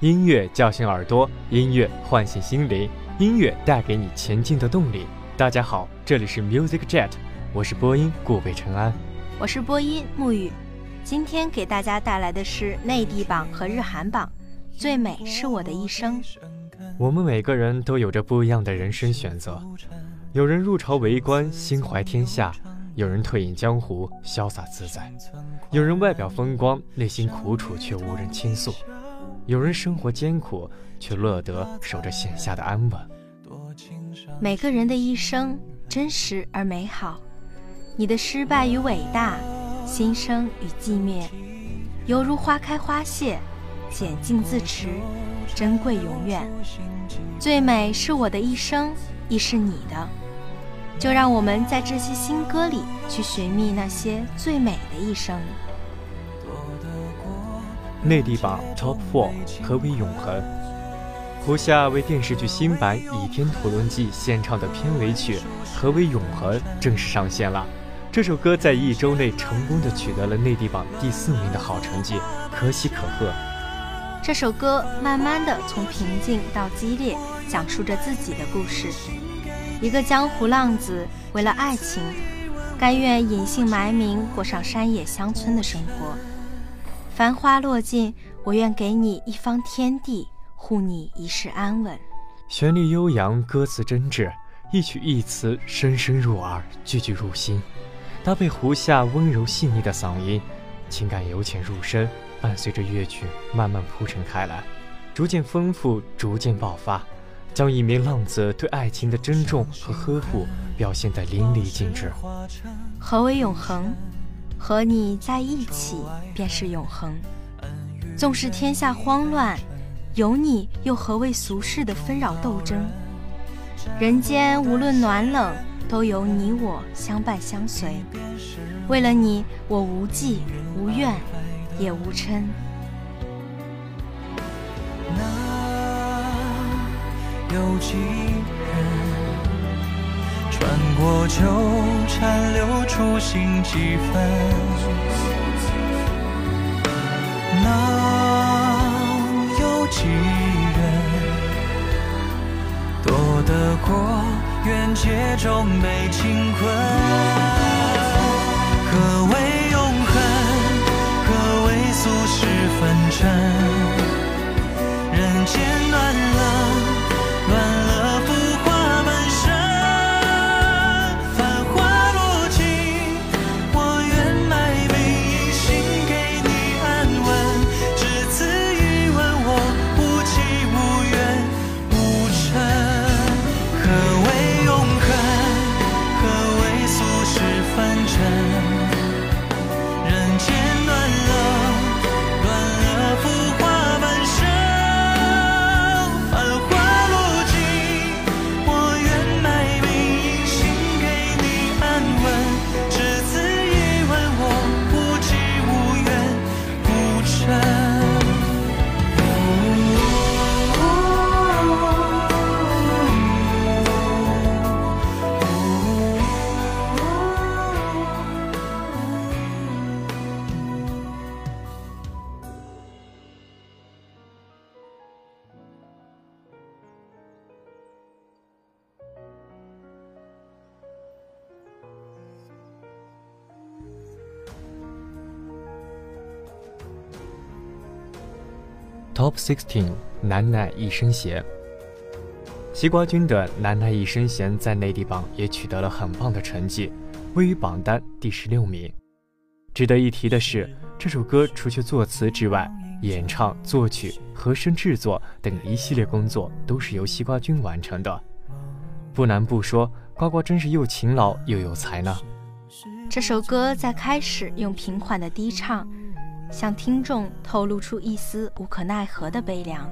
音乐叫醒耳朵，音乐唤醒心灵，音乐带给你前进的动力。大家好，这里是 Music Jet，我是播音顾北辰安，我是播音沐雨。今天给大家带来的是内地榜和日韩榜，《最美是我的一生》。我们每个人都有着不一样的人生选择，有人入朝为官，心怀天下；有人退隐江湖，潇洒自在；有人外表风光，内心苦楚却无人倾诉。有人生活艰苦，却乐得守着闲下的安稳。每个人的一生真实而美好，你的失败与伟大，新生与寂灭，犹如花开花谢，简静自持，珍贵永远。最美是我的一生，亦是你的。就让我们在这些新歌里去寻觅那些最美的一生。内地榜 Top Four，何为永恒？胡夏为电视剧新版《倚天屠龙记》献唱的片尾曲《何为永恒》正式上线了。这首歌在一周内成功的取得了内地榜第四名的好成绩，可喜可贺。这首歌慢慢的从平静到激烈，讲述着自己的故事。一个江湖浪子为了爱情，甘愿隐姓埋名，过上山野乡村的生活。繁花落尽，我愿给你一方天地，护你一世安稳。旋律悠扬，歌词真挚，一曲一词深深入耳，句句入心。搭配胡夏温柔细腻的嗓音，情感由浅入深，伴随着乐曲慢慢铺陈开来，逐渐丰富，逐渐爆发，将一名浪子对爱情的珍重和呵护表现得淋漓尽致。何为永恒？和你在一起便是永恒。纵使天下慌乱，有你又何谓俗世的纷扰斗争？人间无论暖冷，都有你我相伴相随。为了你，我无忌无怨也无嗔。有几穿过纠缠，留出心几分？能有几人躲得过缘劫中被情困？何为 Top Sixteen，奶奶一身闲。西瓜君的《奶奶一身闲》在内地榜也取得了很棒的成绩，位于榜单第十六名。值得一提的是，这首歌除去作词之外，演唱、作曲、和声制作等一系列工作都是由西瓜君完成的。不难不说，呱呱真是又勤劳又有才呢。这首歌在开始用平缓的低唱，向听众透露出一丝无可奈何的悲凉。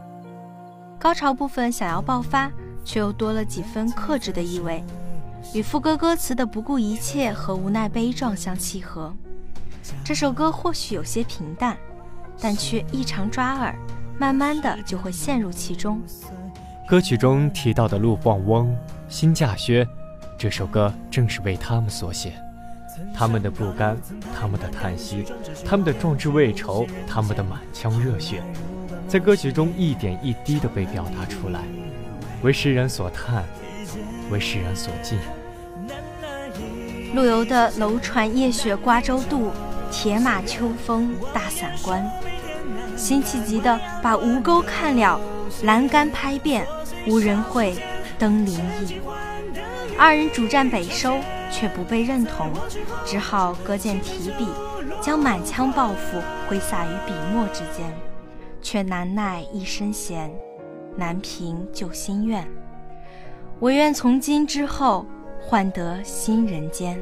高潮部分想要爆发，却又多了几分克制的意味，与副歌歌词的不顾一切和无奈悲壮相契合。这首歌或许有些平淡。但却异常抓耳，慢慢的就会陷入其中。歌曲中提到的陆放翁、辛稼轩，这首歌正是为他们所写。他们的不甘，他们的叹息，他们的壮志未酬，他们的满腔热血，在歌曲中一点一滴的被表达出来，为世人所叹，为世人所敬。陆游的“楼船夜雪瓜洲渡，铁马秋风大散关”。辛弃疾的“把吴钩看了，栏杆拍遍，无人会登临意”，二人主战北收却不被认同，只好搁剑提笔，将满腔抱负挥洒于笔墨之间，却难耐一身闲，难平旧心愿，唯愿从今之后换得新人间。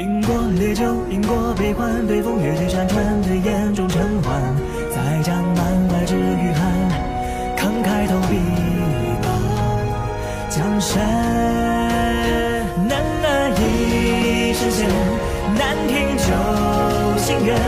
饮过烈酒，饮过悲欢，对风月，对山川，对眼中尘寰。再将满怀之雨憾，慷慨投笔，埋江山。难了一世闲，难停旧心愿。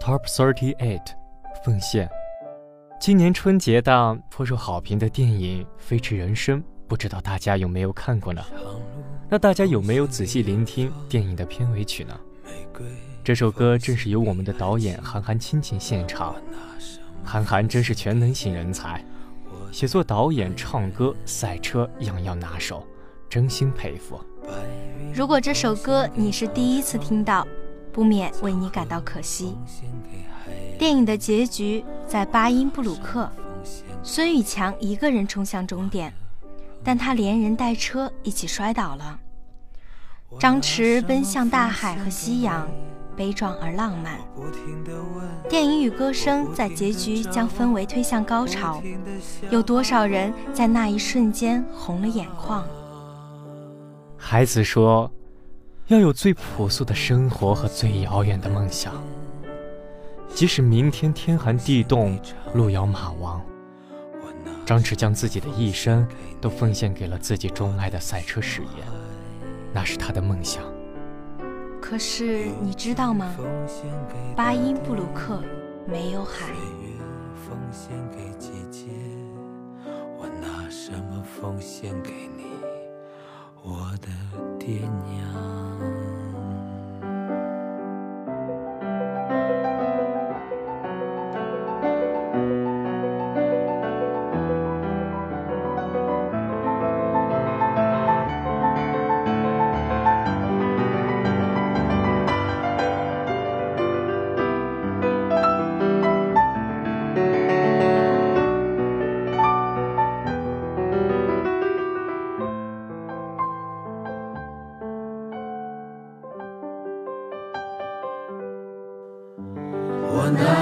Top Thirty Eight，奉献。今年春节档颇受好评的电影《飞驰人生》，不知道大家有没有看过呢？那大家有没有仔细聆听电影的片尾曲呢？这首歌正是由我们的导演韩寒亲情现场。韩寒真是全能型人才，写作、导演、唱歌、赛车样样拿手，真心佩服。如果这首歌你是第一次听到，不免为你感到可惜。电影的结局在巴音布鲁克，孙宇强一个人冲向终点，但他连人带车一起摔倒了。张弛奔向大海和夕阳，悲壮而浪漫。电影与歌声在结局将氛围推向高潮，有多少人在那一瞬间红了眼眶？孩子说。要有最朴素的生活和最遥远的梦想，即使明天天寒地冻、路遥马亡，张弛将自己的一生都奉献给了自己钟爱的赛车事业，那是他的梦想。可是你知道吗？巴音布鲁克没有海。我的爹娘。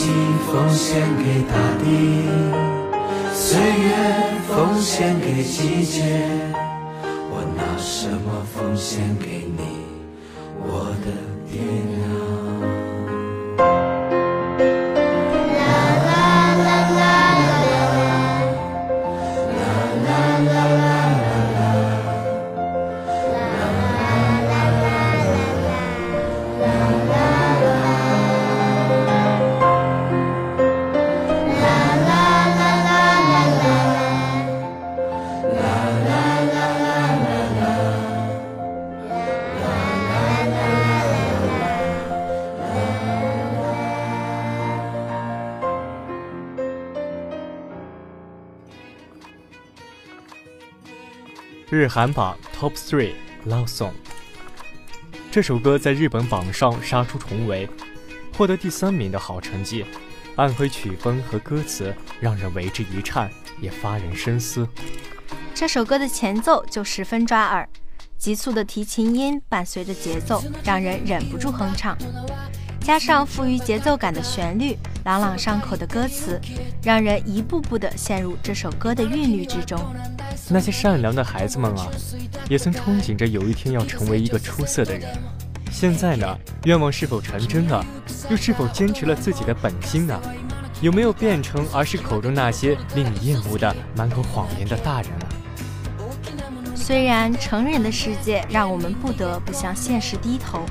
心奉献给大地，岁月奉献给季节。我拿什么奉献给你，日韩榜 Top Three Love Song。这首歌在日本榜上杀出重围，获得第三名的好成绩。暗黑曲风和歌词让人为之一颤，也发人深思。这首歌的前奏就十分抓耳，急促的提琴音伴随着节奏，让人忍不住哼唱。加上富于节奏感的旋律，朗朗上口的歌词，让人一步步地陷入这首歌的韵律之中。那些善良的孩子们啊，也曾憧憬着有一天要成为一个出色的人。现在呢，愿望是否成真了？又是否坚持了自己的本心呢？有没有变成儿时口中那些令你厌恶的满口谎言的大人了？虽然成人的世界让我们不得不向现实低头，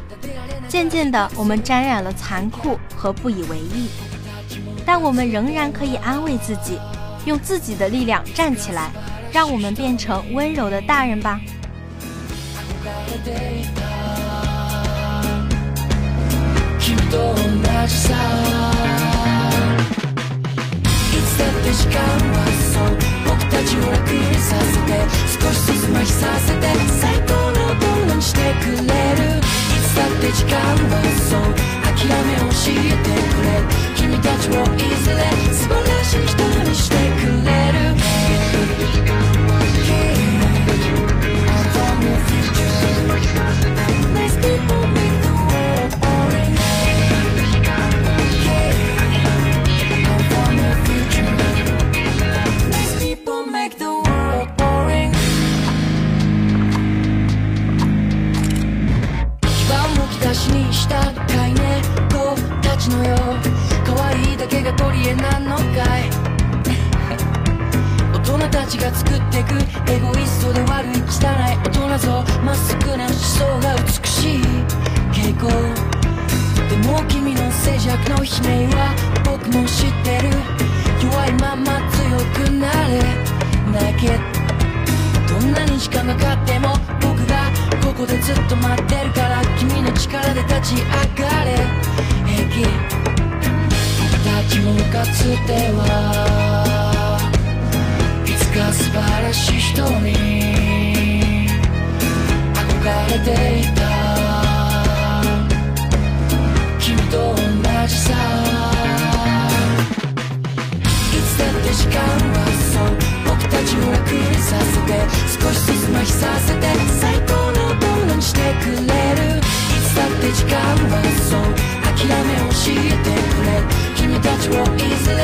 渐渐的我们沾染了残酷和不以为意，但我们仍然可以安慰自己，用自己的力量站起来，让我们变成温柔的大人吧。君と同じさいつだって時間はそう僕たちを ちが作ってく。エゴイストで悪い汚い大人像まっすぐな思想が美しい傾向。でも君の静寂の悲鳴は僕も知ってる。弱いまま強くなれ。泣け。どんなに時間がかかっても僕がここでずっと待ってるから君の力で立ち上がれ。平気。僕たちもかつてはつか素晴らしい人に憧れていた。君と同じさ。いつだって時間はそう。僕たちを楽にさせて少しずつ麻痺させて最高のものにしてくれる。いつだって時間はそう。諦めを教えてくれ。君たちをいずれ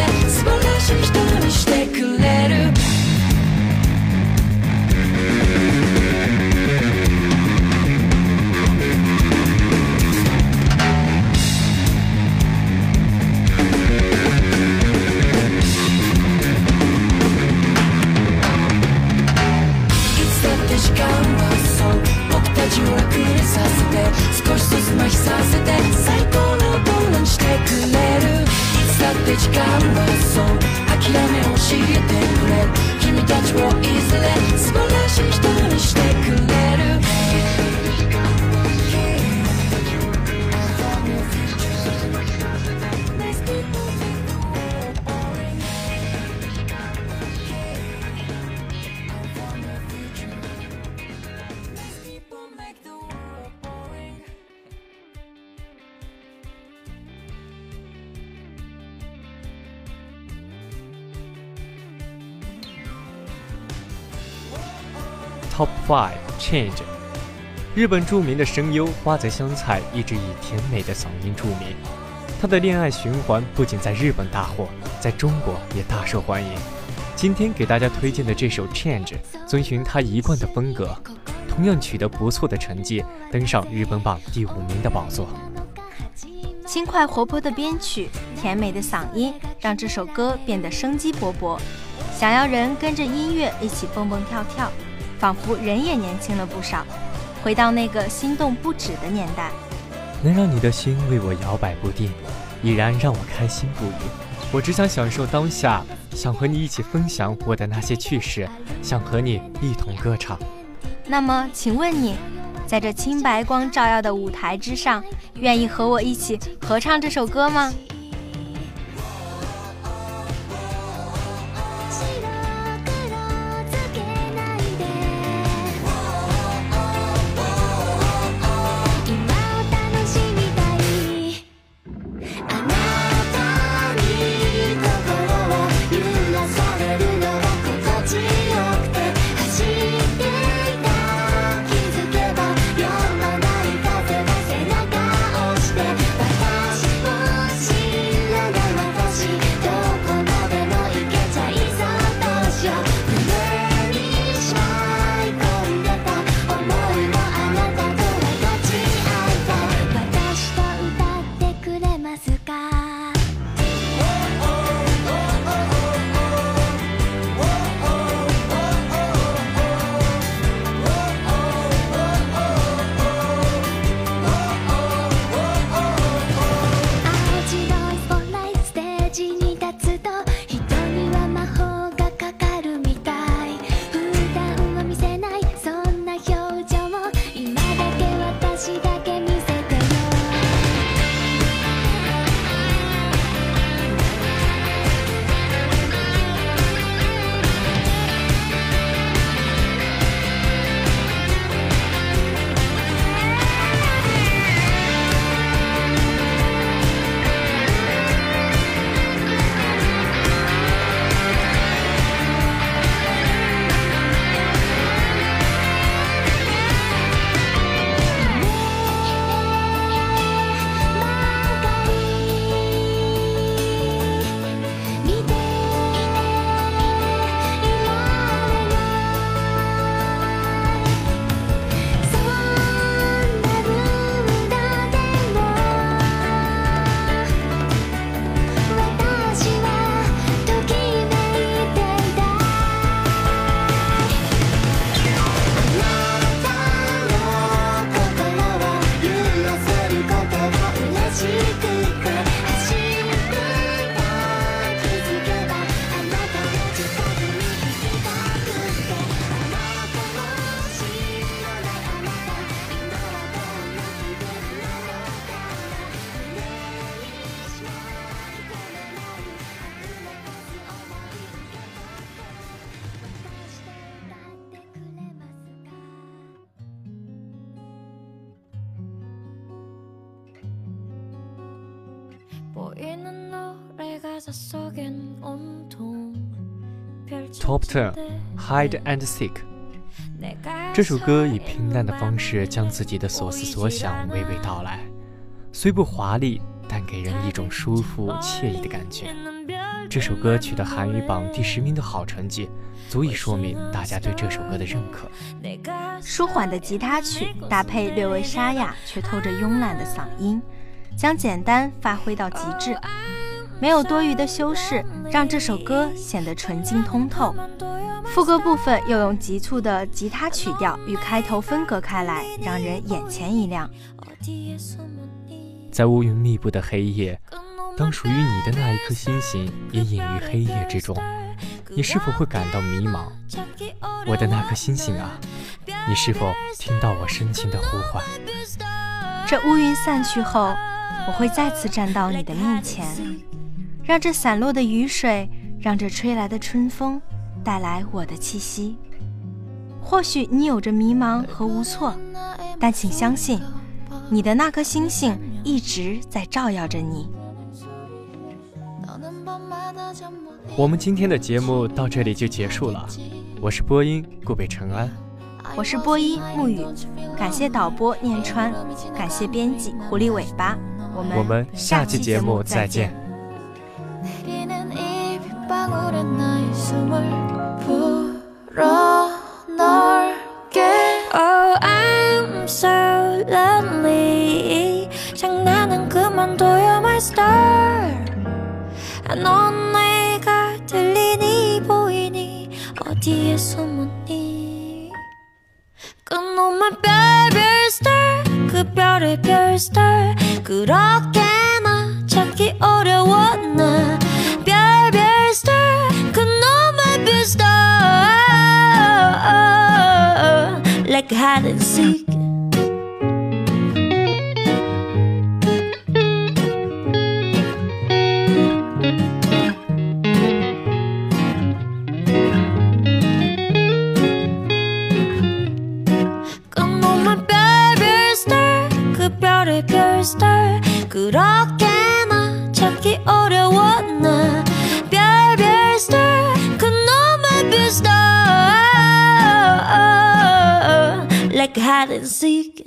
諦めを教えてくれ。君たちを Change。日本著名的声优花泽香菜一直以甜美的嗓音著名，她的恋爱循环不仅在日本大火，在中国也大受欢迎。今天给大家推荐的这首 Change，遵循她一贯的风格，同样取得不错的成绩，登上日本榜第五名的宝座。轻快活泼的编曲，甜美的嗓音，让这首歌变得生机勃勃，想要人跟着音乐一起蹦蹦跳跳，仿佛人也年轻了不少。回到那个心动不止的年代，能让你的心为我摇摆不定，已然让我开心不已。我只想享受当下，想和你一起分享我的那些趣事，想和你一同歌唱。那么，请问你，在这清白光照耀的舞台之上，愿意和我一起合唱这首歌吗？Top Ten Hide and Seek 这首歌以平淡的方式将自己的所思所想娓娓道来，虽不华丽，但给人一种舒服惬意的感觉。这首歌取得韩语榜第十名的好成绩，足以说明大家对这首歌的认可。舒缓的吉他曲搭配略微沙哑却透着慵懒的嗓音，将简单发挥到极致。没有多余的修饰，让这首歌显得纯净通透。副歌部分又用急促的吉他曲调与开头分隔开来，让人眼前一亮。在乌云密布的黑夜，当属于你的那一颗星星也隐于黑夜之中，你是否会感到迷茫？我的那颗星星啊，你是否听到我深情的呼唤？这乌云散去后，我会再次站到你的面前，让这散落的雨水，让这吹来的春风，带来我的气息。或许你有着迷茫和无措，但请相信，你的那颗星星一直在照耀着你。我们今天的节目到这里就结束了，我是播音顾北辰安，我是播音沐雨，感谢导播念川，感谢编辑狐狸尾巴，我们我们下期节目再见。 내리는 이 빗방울에 나의 숨을 불어넣을게 Oh I'm so lonely 장난은 그만둬요 my star 넌 내가 들리니 보이니 어디에 숨었니 그놈의 별별 star 그 별의 별 star 그렇게나 찾기 어려워 나 별별 star 그놈의 별 star like hide and seek seek